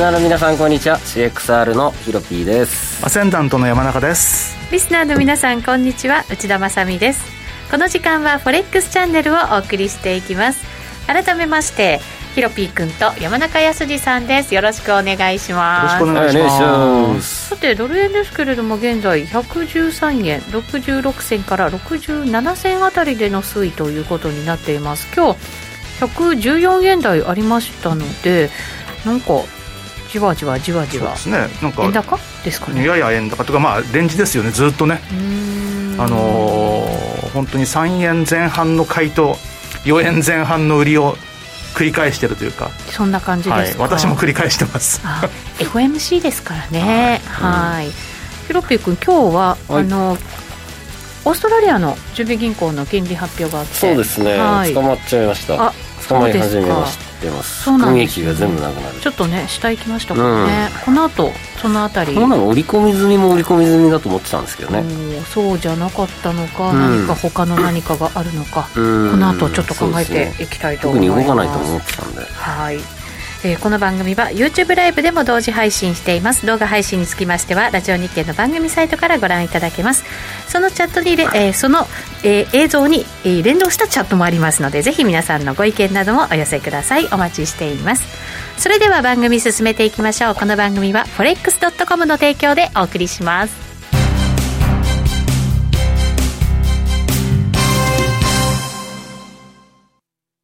スナーの皆さんこんにちは。CXR のヒロピーです。アセンダントの山中です。リスナーの皆さんこんにちは。内田まさです。この時間はフォレックスチャンネルをお送りしていきます。改めましてヒロピー君と山中康二さんです。よろしくお願いします。よろしくお願いします。さてドル円ですけれども現在113円66銭から67銭あたりでの推移ということになっています。今日114円台ありましたのでなんかじわじわじわじわ。そうですね。なんか円高ですかね。やや円高とかまあレンジですよね。ずっとね。あのー、本当に3円前半の買いと4円前半の売りを繰り返してるというか。そんな感じですはい、私も繰り返してます。FOMC ですからね。はい、うん、ヒロピー君今日は、はい、あのオーストラリアの準備銀行の金利発表があって。そうですね、はい、捕まっちゃいました。あ捕まり始めましてます。そうなんです、ね、が全部なくなる。ちょっとね下行きましたからね、うん、この後そのあたり。こんなの織り込み済みも織り込み済みだと思ってたんですけどね。そうじゃなかったのか、うん、何か他の何かがあるのか、この後ちょっと考えていきたいと思います、ね、特に動かないと思ってたんで。はいえー、この番組は YouTube ライブでも同時配信しています。動画配信につきましてはラジオ日経の番組サイトからご覧いただけます。そのチャットに、えー、その、えー、映像に、え、連動したチャットもありますのでぜひ皆さんのご意見などもお寄せください。お待ちしています。それでは番組進めていきましょう。この番組は forex.com の提供でお送りします。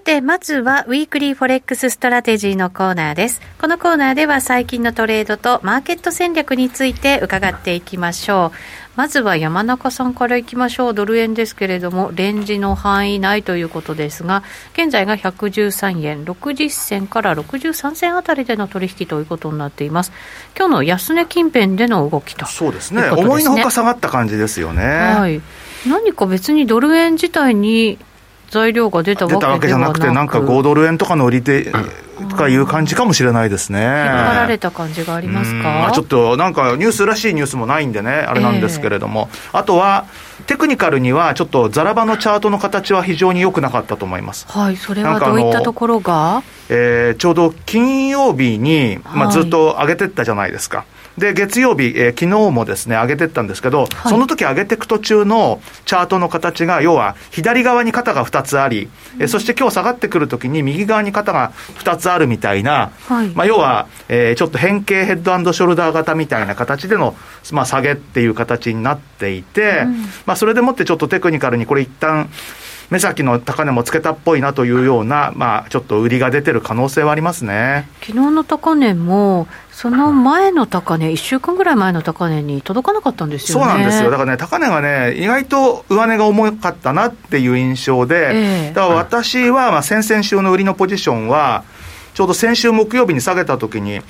さて、まずは、 Weekly Forex Strategy のコーナーです。このコーナーでは、最近のトレードとマーケット戦略について伺っていきましょう。まずは山中さんからいきましょう。ドル円ですけれども、レンジの範囲内ということですが、現在が113円60銭から63銭あたりでの取引ということになっています。今日の安値近辺での動きと、そうですね。思いのほか下がった感じですよね。はい。何か別にドル円自体に材料が出たわけじゃなくて、なんか5ドル円とかの売り手とかいう感じかもしれないですね。引っ張られた感じがありますか？ちょっとなんかニュースらしいニュースもないんでね、あれなんですけれども、えー、あとは、テクニカルにはちょっとザラバのチャートの形は非常に良くなかったと思います。はい、それはどういったところが？えー、ちょうど金曜日に、まあ、ずっと上げてったじゃないですか。はいで、月曜日、えー、昨日もですね、上げてったんですけど、はい、その時上げていく途中のチャートの形が、要は左側に肩が2つあり、えー、そして今日下がってくるときに右側に肩が2つあるみたいな、はい、まあ、要は、えー、ちょっと変形ヘッドショルダー型みたいな形での、まあ、下げっていう形になっていて、うん、まあ、それでもってちょっとテクニカルにこれ一旦目先の高値もつけたっぽいなというような、まあ、ちょっと売りが出てる可能性はありますね。昨日の高値も、その前の高値、1週間ぐらい前の高値に届かなかったんですよね。そうなんですよ、だからね、高値がね、意外と上値が重かったなっていう印象で、えー、だから私は、まあ、先々週の売りのポジションは、ちょうど先週木曜日に下げたときに、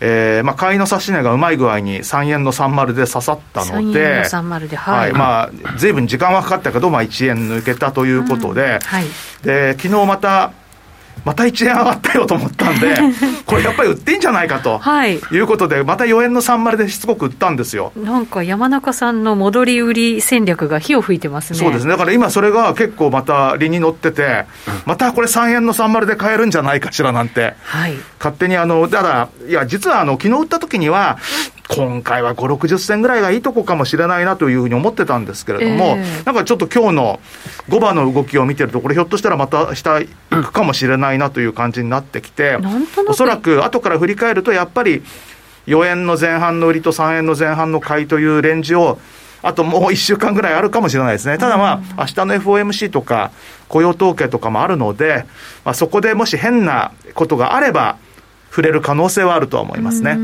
えーまあ、買いの指し値がうまい具合に3円の30で刺さったので、3円の30で、はい、はい、まあ、ずいぶん時間はかかったけど、まあ、1円抜けたということで、うん。はい、で昨日また、また1円上がったよと思ったんで、これやっぱり売っていいんじゃないかと、はい、いうことで、また4円の30でしつこく売ったんですよ。なんか山中さんの戻り売り戦略が火を吹いてますね。そうですね、だから今、それが結構また利に乗ってて、またこれ3円の30で買えるんじゃないかしらなんて、はい、勝手にあの、ただ、いや、実はあの昨日売った時には、今回は5、60銭ぐらいがいいとこかもしれないなというふうに思ってたんですけれども、えー、なんかちょっと今日の5番の動きを見てると、これ、ひょっとしたらまた下行くかもしれないなという感じになってきて、おそらく後から振り返ると、やっぱり4円の前半の売りと3円の前半の買いというレンジを、あともう1週間ぐらいあるかもしれないですね。ただまあ、明日の FOMC とか雇用統計とかもあるので、まあ、そこでもし変なことがあれば、触れる可能性はあるとは思いますね。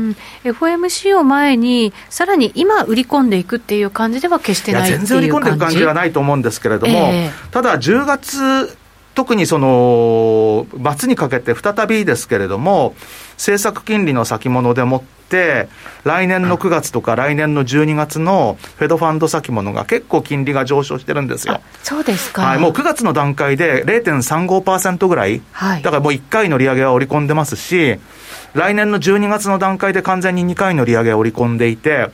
FOMC を前に、さらに今、売り込んでいくっていう感じでは決してない全然売り込んでいく感じではないと思うんですけれども、えー、ただ、10月、特にその末にかけて再びですけれども、政策金利の先物でもって、来年の9月とか来年の12月のフェドファンド先物が結構金利が上昇してるんですよ。そうですか。はい、もう9月の段階で0.35%ぐらい、はい、だからもう1回の利上げは織り込んでますし、来年の12月の段階で完全に2回の利上げを織り込んでいて、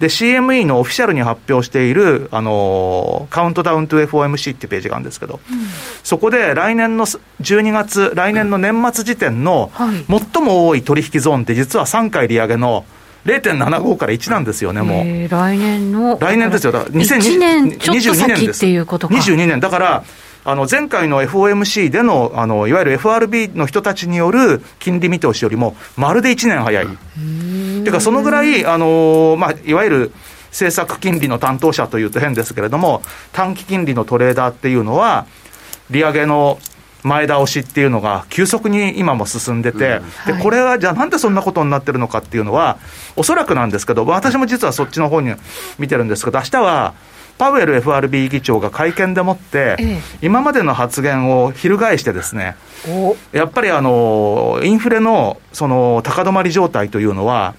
で、CME のオフィシャルに発表している、あのカウントダウント FOMC っていうページがあるんですけど、うん、そこで来年の12月、来年の年末時点の最も多い取引ゾーンって実は3回利上げの0.75から1なんですよね、もう。来年の。来年ですよ。だから2022年ちょっと先っていうことか。22年。だから、あの前回の FOMC でのあのいわゆる FRB の人たちによる金利見通しよりも、まるで1年早い。ていうか、そのぐらい、あのまあ、いわゆる政策金利の担当者というと変ですけれども、短期金利のトレーダーっていうのは、利上げの前倒しっていうのが急速に今も進んでて、うん、でこれはじゃあなんでそんなことになってるのかっていうのは、おそらくなんですけど、私も実はそっちの方に見てるんですけど、明日はパウエル FRB 議長が会見でもって、ええ、今までの発言を翻してですね、やっぱりあの、インフレのその高止まり状態というのは、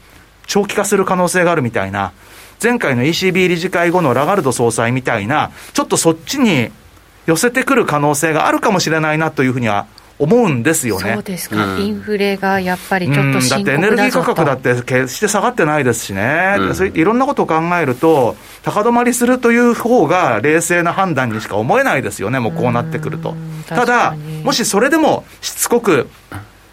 長期化する可能性があるみたいな、前回の ECB 理事会後のラガルド総裁みたいな、ちょっとそっちに寄せてくる可能性があるかもしれないなというふうには思うんですよね。そうですか、うん、インフレがやっぱりちょっと深刻だ、うん、だってエネルギー価格だって決して下がってないですしね、うん、そういろんなことを考えると、高止まりするという方が冷静な判断にしか思えないですよね、もうこうなってくると。ただ、もしそれでもしつこく、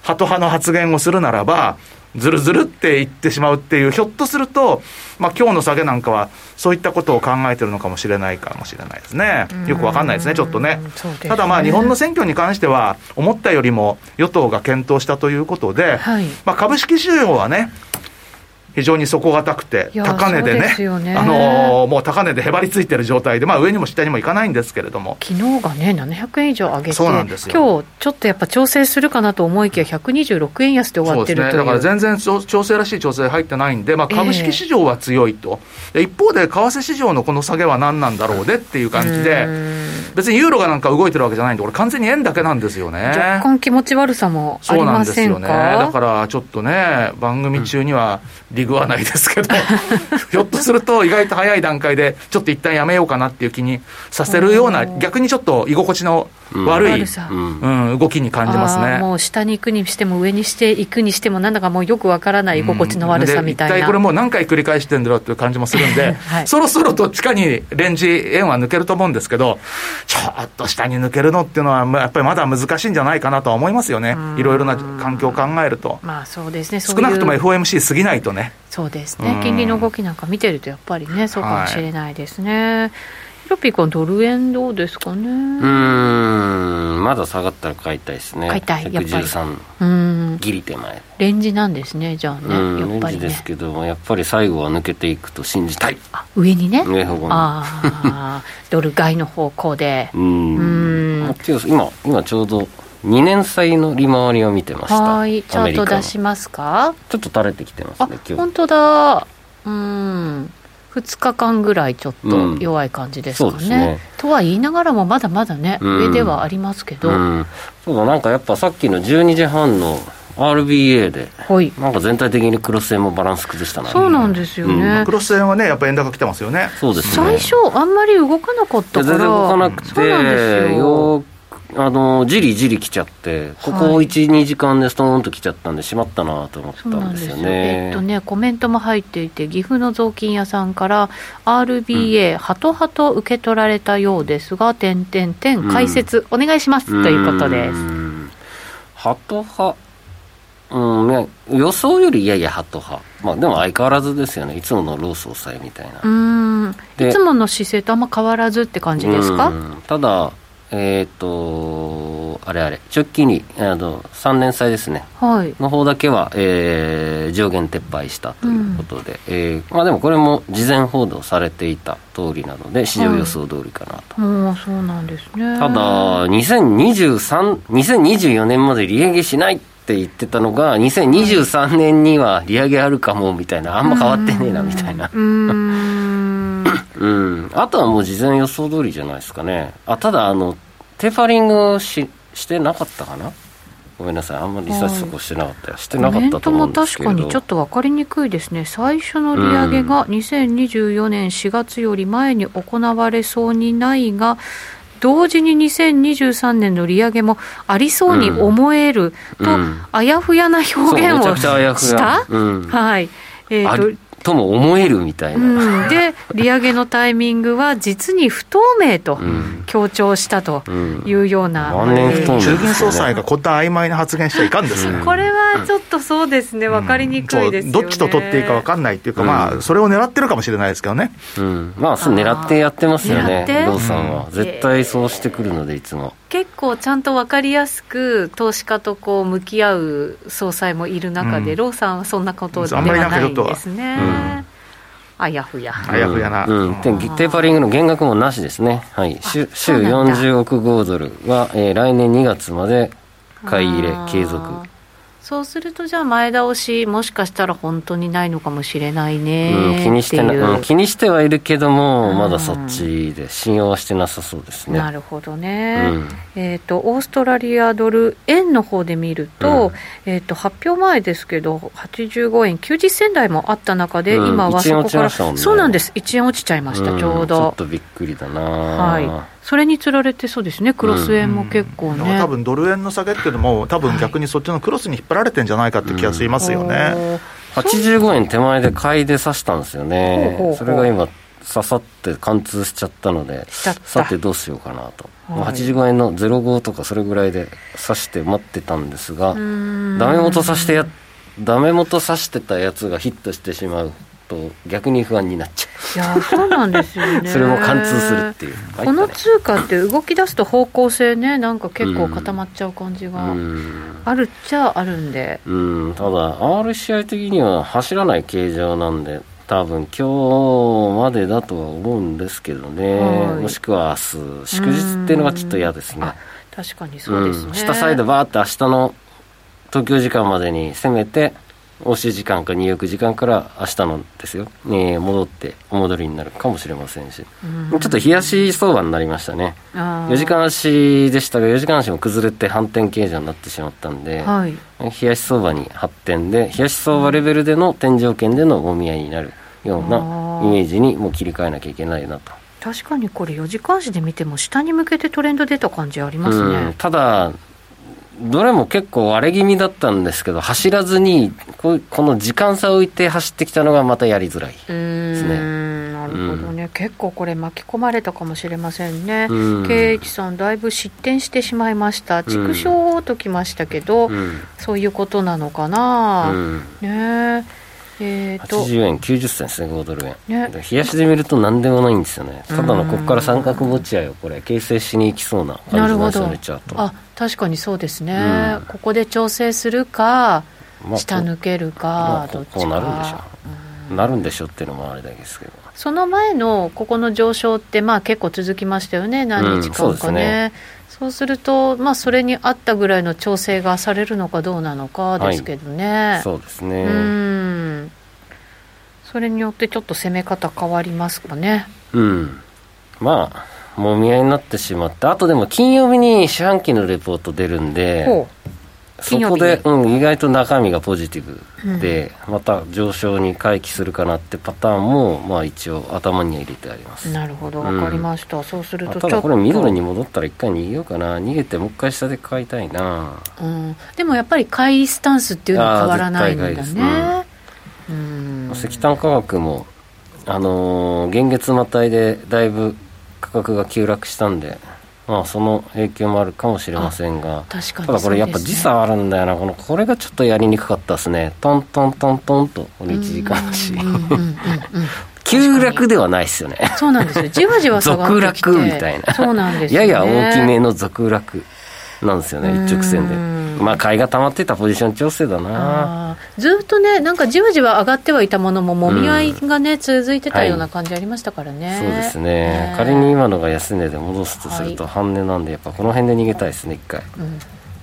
ハト派の発言をするならば、ずるずるって言ってしまうっていう、ひょっとすると、まあ今日の下げなんかは、そういったことを考えてるのかもしれないかもしれないですね。よくわかんないですね、ちょっとね。ねただまあ日本の選挙に関しては、思ったよりも与党が検討したということで、はい、まあ株式市場はね、非常に底堅くて、高値でね、でね。あのー、もう高値でへばりついてる状態で、まあ、上にも下にもいかないんですけれども、昨日がね、700円以上上げて、そうなんですよ。今日ちょっとやっぱ調整するかなと思いきや、126円安で終わってると、ね、だから全然調整らしい調整入ってないんで、まあ、株式市場は強いと、えー、一方で為替市場のこの下げは何なんだろうでっていう感じで、別にユーロがなんか動いてるわけじゃないんで、これ、完全に円だけなんですよね。若干気持ち悪さもありませんか？そうなんですよね。だからちょっとね、番組中には、リグはないですけど、ひょっとすると意外と早い段階で、ちょっと一旦やめようかなっていう気にさせるような、逆にちょっと居心地の悪い、うん、動きに感じますね。もう下に行くにしても、上にしていくにしても、なんだかもうよくわからない居心地の悪さみたいな、うん、これもう何回繰り返してんだろうっていう感じもするんで、はい、そろそろどっちかにレンジ円は抜けると思うんですけど、ちょっと下に抜けるのっていうのは、やっぱりまだ難しいんじゃないかなとは思いますよね、いろいろな環境を考えると。まあそうですね。少なくとも FOMC 過ぎないとね。そうですね、金利の動きなんか見てると、やっぱりね、そうかもしれないですね。はいヒロピー君、ドル円どうですかね？うん、まだ下がったら買いたいですね。買いたい、やっぱり。うん。ギリ手前。レンジなんですね、じゃあね。やっぱり、ね、ですけど、やっぱり最後は抜けていくと信じたい。あ、上にね？上方向に。ああ、ドル買いの方向で。うん。うん。今、今ちょうど。2年債の利回りを見てました。はい。チャート出しますか？ちょっと垂れてきてますね今日。本当だ。うん。2日間ぐらいちょっと弱い感じですかね。うん、ね。とは言いながらも、まだまだね、うん、上ではありますけど、うん、そうだ、なんかやっぱさっきの12時半の RBA で、はい、なんか全体的にクロス円もバランス崩したな。そうなんですよね、うん、クロス円はねやっぱ円高来てますよね。そうですね。最初あんまり動かなかったから。全然動かなくてよあのじりじり来ちゃって、ここ1、はい、2時間でストーンと来ちゃったんで、しまったなと思ったんですよね。えっとね、コメントも入っていて、岐阜の雑巾屋さんから、RBA、ハトハト受け取られたようですが、点点点解説、お願いします、ということです。ハトハうんね、予想よりややハト派、まあ、でも相変わらずですよね、いつものロー総裁みたいな。うん。いつもの姿勢とあんま変わらずって感じですか？ただ、えっ、ー、と、あれあれ、直近にあの3年債ですね、はい、の方だけは、えー、上限撤廃したということで、うん、えー、まあ、でもこれも事前報道されていた通りなので、市場予想通りかなと。はい、そうなんですね。ただ、2023、2024年まで利上げしないって言ってたのが、2023年には利上げあるかもみたいな、あんま変わってねえなみたいな。うん、あとはもう事前予想通りじゃないですかね。あただあの、テーファリングししてなかったかな？ごめんなさい、あんまりリサーチそこしてなかったよ、してなかったと思うんですけど。も確かにちょっと分かりにくいですね、最初の利上げが2024年4月より前に行われそうにないが、同時に2023年の利上げもありそうに思えると、あやふやな表現をした、はい、えーととも思えるみたいな、うん、で、利上げのタイミングは実に不透明と強調したというような、うん。うん、中銀総裁がこんな曖昧な発言しちゃいかんですこれはちょっとそうですね、分かりにくいです、ね、どっちと取っていいか分かんないっていうか、まあ、それを狙ってるかもしれないですけどね、まあ、そう狙ってやってますよね、ローさんは、絶対そうしてくるので、いつも。結構ちゃんと分かりやすく投資家とこう向き合う総裁もいる中で、うん、ローさんはそんなことではないんですね。あやふや。あやふやな。うん。テーパリングの減額もなしですね。はい。週週40億5ドルは、えー、来年2月まで買い入れ継続。そうすると、じゃあ、前倒し、もしかしたら本当にないのかもしれないね、うん、気にしてな、う。ん、気にしてはいるけども、まだそっちで、信用はしてなさそうですね。なるほどね、うん、えーと、オーストラリアドル円の方で見ると,、えーと、発表前ですけど、85円、90銭台もあった中で、今はそこから、ね、そうなんです、1円落ちちゃいました、ちょうど。ちょっとびっくりだな。はいそれにつられてそうですね、クロス円も結構ね、うん、多分ドル円の下げっていうのも、多分逆にそっちのクロスに引っ張られてんじゃないかって気がしますよね、うん、85円手前で買いで刺したんですよね、それが今、刺さって貫通しちゃったので、さてどうしようかなと、はい、85円の05とかそれぐらいで刺して待ってたんですが、ダメ元刺してや、ダメ元刺してたやつがヒットしてしまう。と逆に不安になっちゃう。いやそうなんですよね。それも貫通するっていう。この通貨って動き出すと方向性ねなんか結構固まっちゃう感じがあるっちゃあるんで。うん。ただ RCI 的には走らない形状なんで多分今日までだとは思うんですけどね、はい、もしくは明日祝日っていうのがちょっと嫌ですね。確かにそうですね、うん、下サイドバーって明日の東京時間までに攻めて欧州時間かニューヨーク時間から明日のですよ、えー、戻ってお戻りになるかもしれませんし、うん、ちょっと冷やし相場になりましたね。4時間足でしたが4時間足も崩れて反転形状になってしまったんで、はい、冷やし相場に発展で冷やし相場レベルでの天井圏でのもみ合いになるようなイメージにもう切り替えなきゃいけないなと。確かにこれ4時間足で見ても下に向けてトレンド出た感じありますね、うん、ただどれも結構割れ気味だったんですけど、走らずにこ、この時間差を置いて走ってきたのがまたやりづらいですね。なるほどね、うん、結構これ、巻き込まれたかもしれませんね、圭一さん、だいぶ失点してしまいました、畜生ときましたけど、うん、そういうことなのかな。うん、ねえー、80円90銭ですね5ドル円、ね、冷やしで見ると何でもないんですよね。ただのここから三角持ち合いをこれ形成しにいきそうな感じなんですよねチャート。あ確かにそうですね、うん、ここで調整するか、まあ、下抜けるか、まあ、どっちか。こうなるんでしょう、なるんでしょうっていうのもあれだけですけど。その前のここの上昇ってまあ結構続きましたよね。何日間かね。うんそうすると、まあ、それに合ったぐらいの調整がされるのかどうなのかですけどね、はい、そうですね。うん。それによってちょっと攻め方変わりますかね。うん。まあもみ合いになってしまってあとでも金曜日に四半期のレポート出るんでそこで、うん、意外と中身がポジティブで、うん、また上昇に回帰するかなってパターンも、まあ、一応頭には入れてあります。なるほど分かりました、うん、そうするとただこれミドルに戻ったら一回逃げようかな。逃げてもう一回下で買いたいな、うん、でもやっぱり買いスタンスっていうのは変わらないんだね、うん、石炭価格もあのー、現月またいでだいぶ価格が急落したんでまあ、その影響もあるかもしれませんが、ただこれやっぱ時差あるんだよな、このこれがちょっとやりにくかったですね、トントントントンと、この1時間足。急落ではないですよね。そうなんですよ。じわじわ下がってきて。続落みたいな。そうなんです、ね、やや大きめの続落。なんですよね、一直線で。まあ、買いが溜まってたポジション調整だな。ずっとね、なんかじわじわ上がってはいたものも、もみ合いがね、うん、続いてたような感じありましたからね。はい、そうですね、仮に今のが安値で戻すとすると、半値なんで、やっぱこの辺で逃げたいですね、一回。うん。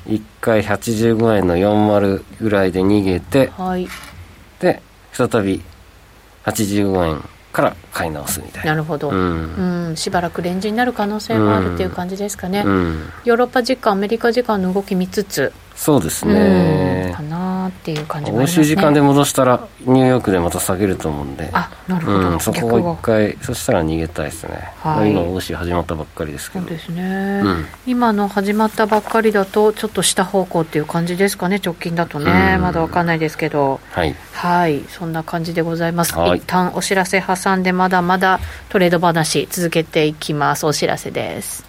1回85円の40ぐらいで逃げて、はい、で再び85円から買い直すみたいな。なるほど、うん、うん、しばらくレンジになる可能性もあるっていう感じですかね、うん、ヨーロッパ時間、アメリカ時間の動き見つつ、そうですね、かなっていう感じもあります、ね、時間で戻したら、ニューヨークでまた下げると思うんで、あなるほど、そこを一回、そしたら逃げたいですね、はい、今、欧州始まったばっかりですけど、そうですね、今の始まったばっかりだと、ちょっと下方向っていう感じですかね、直近だとね、まだ分かんないですけど、はい、はい、そんな感じでございます。はい、一旦お知らせ挟んで、まだまだトレード話、続けていきます。お知らせです。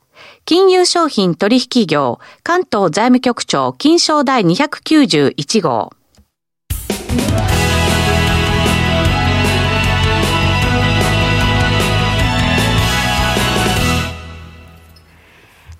金融商品取引業関東財務局長金賞第291号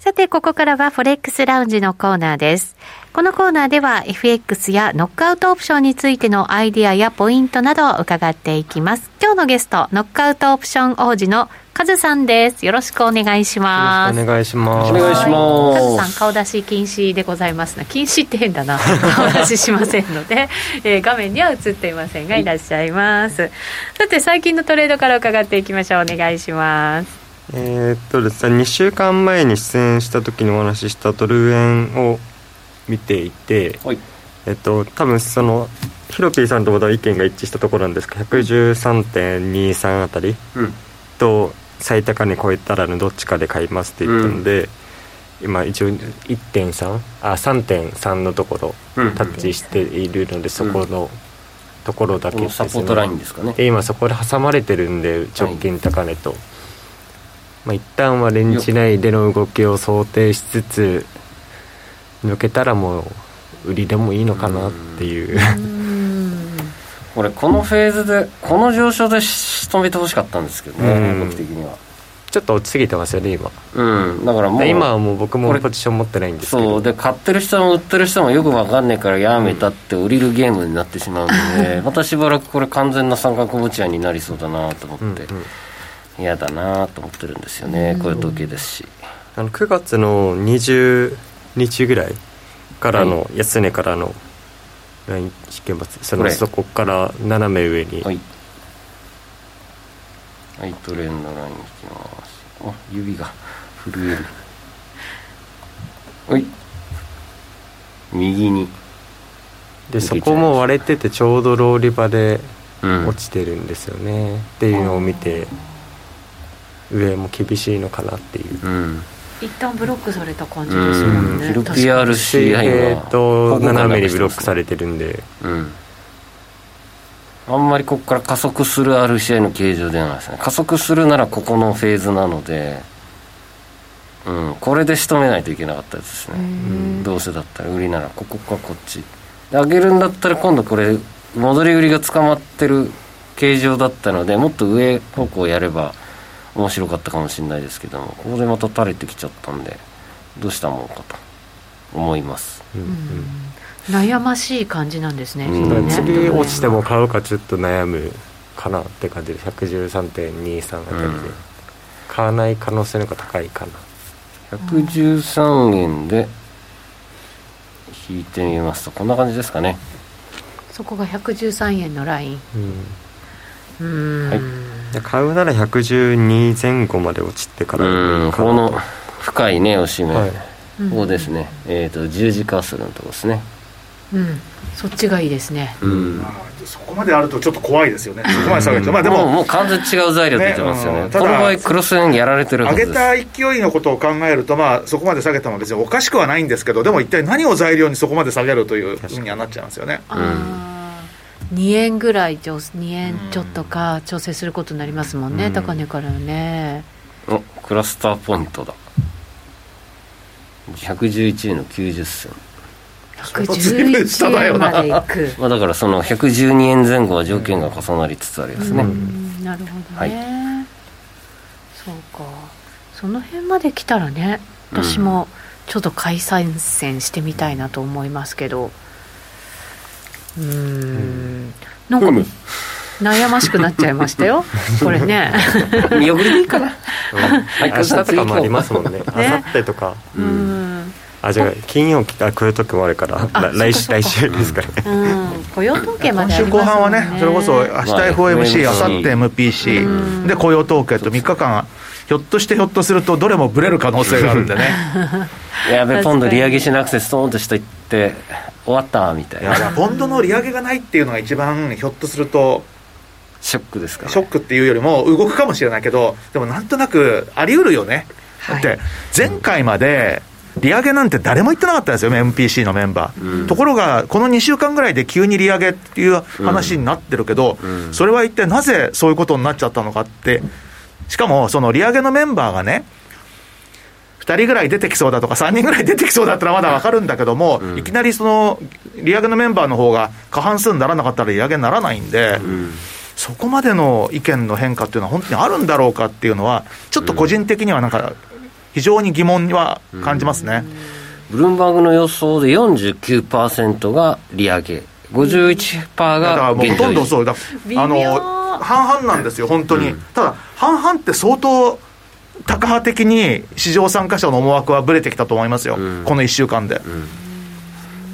さて、ここからはフォレックスラウンジのコーナーです。このコーナーでは FX やノックアウトオプションについてのアイディアやポイントなどを伺っていきます。今日のゲスト、ノックアウトオプション王子のカズさんです。よろしくお願いします。お願いします。お願いします。カズさん、顔出し禁止でございますな。禁止って変だな。顔出ししませんので、えー、画面には映っていませんが、いらっしゃいます。さて、最近のトレードから伺っていきましょう。お願いします。えー、っとですね、2週間前に出演した時にお話ししたドル円を見ていて、はい、えっと、多分その、ヒロピーさんとまだ意見が一致したところなんですけど、113.23あたりと、最高値超えたらのどっちかで買いますって言ったので、うん、今一応1.3あ3.3のところタッチしているので、そこのところだけですね、サポートラインですかね。で今そこで挟まれてるんで直近高値と、はい、まあ一旦はレンジ内での動きを想定しつつ抜けたらもう売りでもいいのかなっていう俺このフェーズでこの上昇で仕留めてほしかったんですけどね、僕的には。ちょっと落ちすぎてますよね今。うん。だからもう今はもう僕もポジション持ってないんですけど。そう。で買ってる人も売ってる人もよく分かんないからやめたって売りるゲームになってしまうので、またしばらくこれ完全な三角持ち合いになりそうだなと思って、嫌だなと思ってるんですよね、こういう時計ですし。あの9月の20日ぐらいからの、安値からのライン試験罰そのそこから斜め上に。はい。はいトレンドライン引きます。あ指が震える。はい。右に。でそこも割れててちょうどローリバでうん。落ちてるんですよね、っていうのを見て上も厳しいのかなっていう。うん一旦ブロックされた感じですもんね。うん。確かに。LPR 水 CI 平と斜めにブロックされれてるんで。うん。あんまりここから加速する RCI の形状ではないですね。加速するならここのフェーズなのでうん。これで仕留めないといけなかったですね。へどうせだったら売りならここかこっち。で上げるんだったら今度これ戻り売りが捕まってる形状だったのでもっと上方向やれば面白かったかもしれないですけどもここでまた垂れてきちゃったんでどうしたもんかと思います。うんうん。悩ましい感じなんですね,、うん。ね。次落ちても買うかちょっと悩むかなって感じで113.23あたりで、うん。買わない可能性の方が高いかな。113円で引いてみますとこんな感じですかね。そこが113円のライン。うん。うーん、はい。で買うなら112前後まで落ちてからうんこの深いね押し目、はい。うん。ここですね。えっ、と十字カーソルのとこですね。うん。そっちがいいですね。うん。まあそこまであるとちょっと怖いですよね。そこまで下げてまあでもうももう完全に違う材料出てますよね。ねうん。ただこの場合クロス円やられてるはずです。上げた勢いのことを考えると、まあ、そこまで下げたのは別におかしくはないんですけど、でも一体何を材料にそこまで下げるというふうにはなっちゃいますよね。あー2円ぐらい調2円ちょっとか調整することになりますもんね、うん。高値からね。おクラスターポイントだ。111円の90銭。随分下だ111円までいく。まあだからその112円前後は条件が重なりつつありますね、うんなるほどね、はい。そうか。その辺まで来たらね私もちょっと解散戦してみたいなと思いますけど。うーん。なんかうん悩ましくなっちゃいましたよ。これね。見送りでいいかな。はい明日とかもありますもんね。明後日とかううん。ん。あじゃあ金曜来たら来る時もあるから来週来週ですからね。うん。雇用統計ま今週でありますもんね。後半はね、それこそ明日まあ FOMC、明後日うん。MPC、で雇用統計と3日間、ひょっとしてひょっとすると、どれもブレる可能性があるんでね。やべポンド利上げしなくてストーンとしたいって終わったみたいな。いやいやポンドの利上げがないっていうのが一番ひょっとするとショックですから、ショックっていうよりも動くかもしれないけどでもなんとなくあり得るよね、だって前回まで利上げなんて誰も言ってなかったんですよ MPC のメンバー、うん。ところがこの2週間ぐらいで急に利上げっていう話になってるけど、うん。それは一体なぜそういうことになっちゃったのかってしかもその利上げのメンバーがね2人ぐらい出てきそうだとか、3人ぐらい出てきそうだったらまだ分かるんだけども、うん。いきなりその利上げのメンバーの方が過半数にならなかったら利上げにならないんで、うん。そこまでの意見の変化っていうのは、本当にあるんだろうかっていうのは、ちょっと個人的にはなんか、非常に疑問には感じますね。ブルームバーグの予想で49%が利上げ。51%がだからもうほとんどそう。だ微妙。あの半々なんですよ、本当に、うん。ただ、半々って相当、タカ派的に市場参加者の思惑はぶれてきたと思いますよ、うん。この1週間で。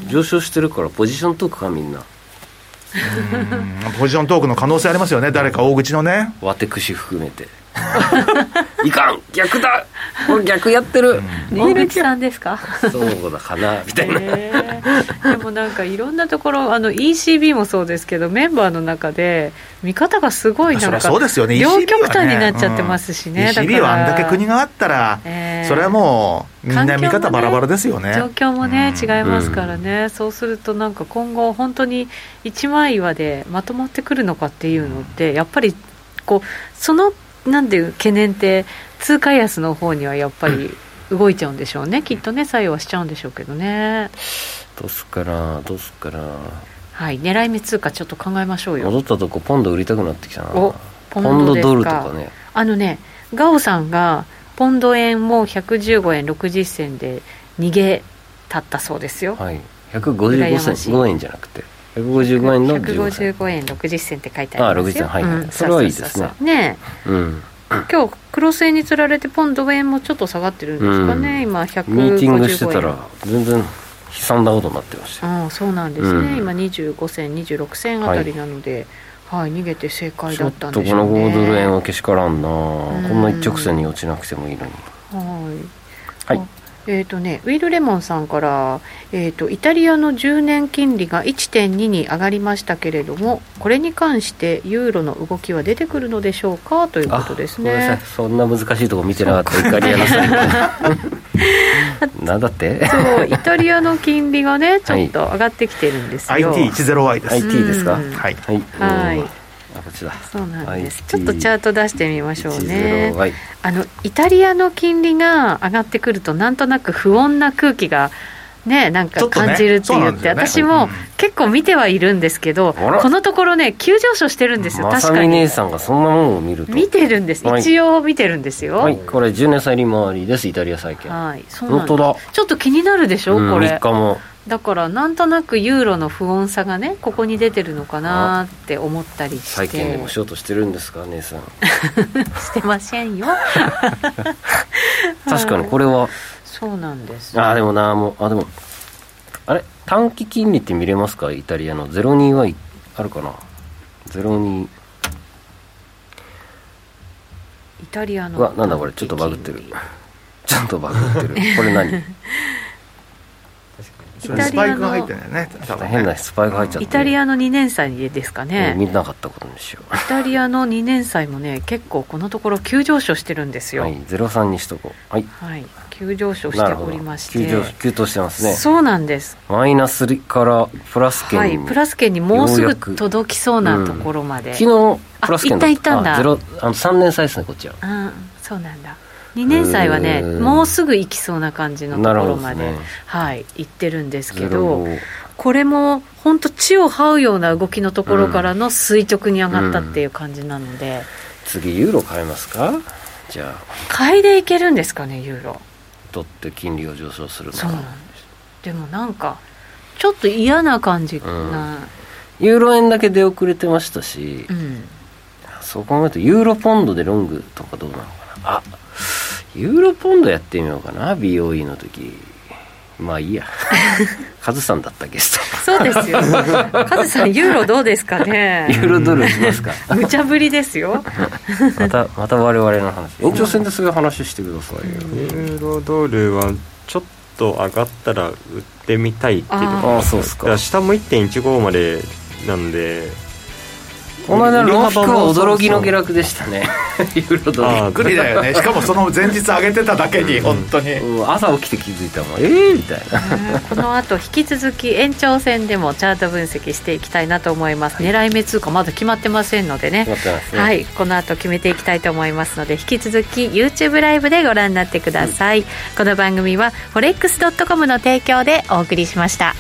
上昇してるからポジショントークかみんな。うん。ポジショントークの可能性ありますよね、誰か大口のね。ワテクシ含めて いかん逆だ。これ逆やってる。大口さんですか？そうだかな。みたいな、へー。でもなんかいろんなところあの ECB もそうですけどメンバーの中で見方がすごいなんかそうですよね。両 ECB はね。極端になっちゃってますしね、だから ECB はあんだけ国があったら、えー。それはもう、みんな見方バラバラですよね。状況もね、うん。違いますからね、そうするとなんか今後本当に一枚岩でまとまってくるのかっていうのってやっぱりこうそのなんていう懸念って通貨安の方にはやっぱり動いちゃうんでしょうね。きっとね作用はしちゃうんでしょうけどね。どうすっかなどうすっかなはい。狙い目通貨ちょっと考えましょうよ。戻ったとこポンド売りたくなってきたな。おポポンドドルとかね。あのねガオさんがポンド円も115円60銭で逃げたったそうですよ、はい。羨155ましい。銭5円じゃなくて155円の15銭155円60銭って書いてあありますよ。60銭はいはい。うん。それはいいですね。ねうん。今日クロス円につられてポンド円もちょっと下がってるんですかね、うん、今155円。ミーティングしてたら全然悲惨なことになってましたあそうなんですね、うん、今25銭26銭あたりなので、はい、はい、逃げて正解だったんでしょう、ね、ちょっとこの5ドル円はけしからんな、うん、こんな一直線に落ちなくてもいいのに。はい、はいえーとね、ウィル・レモンさんから、えーと、イタリアの10年金利が1.2に上がりましたけれどもこれに関してユーロの動きは出てくるのでしょうか？ということですね。そんな難しいところ見てなかった。イタリアの なんだって？そうイタリアの金利がねちょっと上がってきてるんですよ、はい、IT10Y です。IT ですか、はい。はい、はいそうなんです。ちょっとチャート出してみましょうね。あのイタリアの金利が上がってくるとなんとなく不穏な空気がね、なんか感じるって言って、ねね、私も結構見てはいるんですけど、このところね、急上昇してるんですよ、確かに。姉さんがそんなものを見ると。見てるんです、一応見てるんですよ。はい、これ、10年債利回りです、イタリア債券。はい、そうなんです。ちょっと気になるでしょ、これ。3日も。だからなんとなくユーロの不穏さがねここに出てるのかなって思ったりして。債券でもしようとしてるんですか姉さん。してませんよ。確かにこれは、そうなんです。ああでもなもうあでもあれ短期金利って見れますか？イタリアの。02はあるかな？02イタリアのわなんだこれ。ちょっとバグってる。ちょっとバグってる。これ何？スパイクが入ってんだよね。変なスパイク入っちゃって。イタリアの2年債ですかね。見なかったことにしよう。イタリアの2年債もね結構このところ急上昇してるんですよ。はい03にしとこう。はい、はい、急上昇しておりまして。急上急騰してますね。そうなんです。マイナスからプラス圏に、はい、プラス圏にもうすぐ届きそうなところまで、うん、昨日プラス圏だった。いったんだ。あの3年債ですねこっちは。うんそうなんだ2年債はねもうすぐ行きそうな感じのところまで、ね、はい行ってるんですけどこれも本当地を這うような動きのところからの垂直に上がったっていう感じなので、うん。うん、次ユーロ買えますか？じゃあ。買いでいけるんですかねユーロ。とって金利が上昇するそうなんです。でもなんかちょっと嫌な感じな、うん、ユーロ円だけ出遅れてましたし、そう考えるとユーロポンドでロングとかどうなのかな。あユーロポンドやってみようかな BOE の時。まあいいや。カズさんだったゲスト。そうですよ。カズさんユーロどうですかね？ユーロドルしますか？無茶ぶりですよ。またまた我々の話。延長戦でそういう話してくださいよユーロドルはちょっと上がったら売ってみたいっていうああそうですか。下も1.15までなんでこの間のクは驚きの下落でしたね。ユーロドルびっくりだよね。しかもその前日上げてただけに本当に、うん、朝起きて気づいたもん。ええー、みたいな。この後引き続き延長戦でもチャート分析していきたいなと思います、はい、狙い目通貨まだ決まってませんのでね、ね、はい。この後決めていきたいと思いますので引き続き YouTube ライブでご覧になってください、うん、この番組は forex.com の提供でお送りしました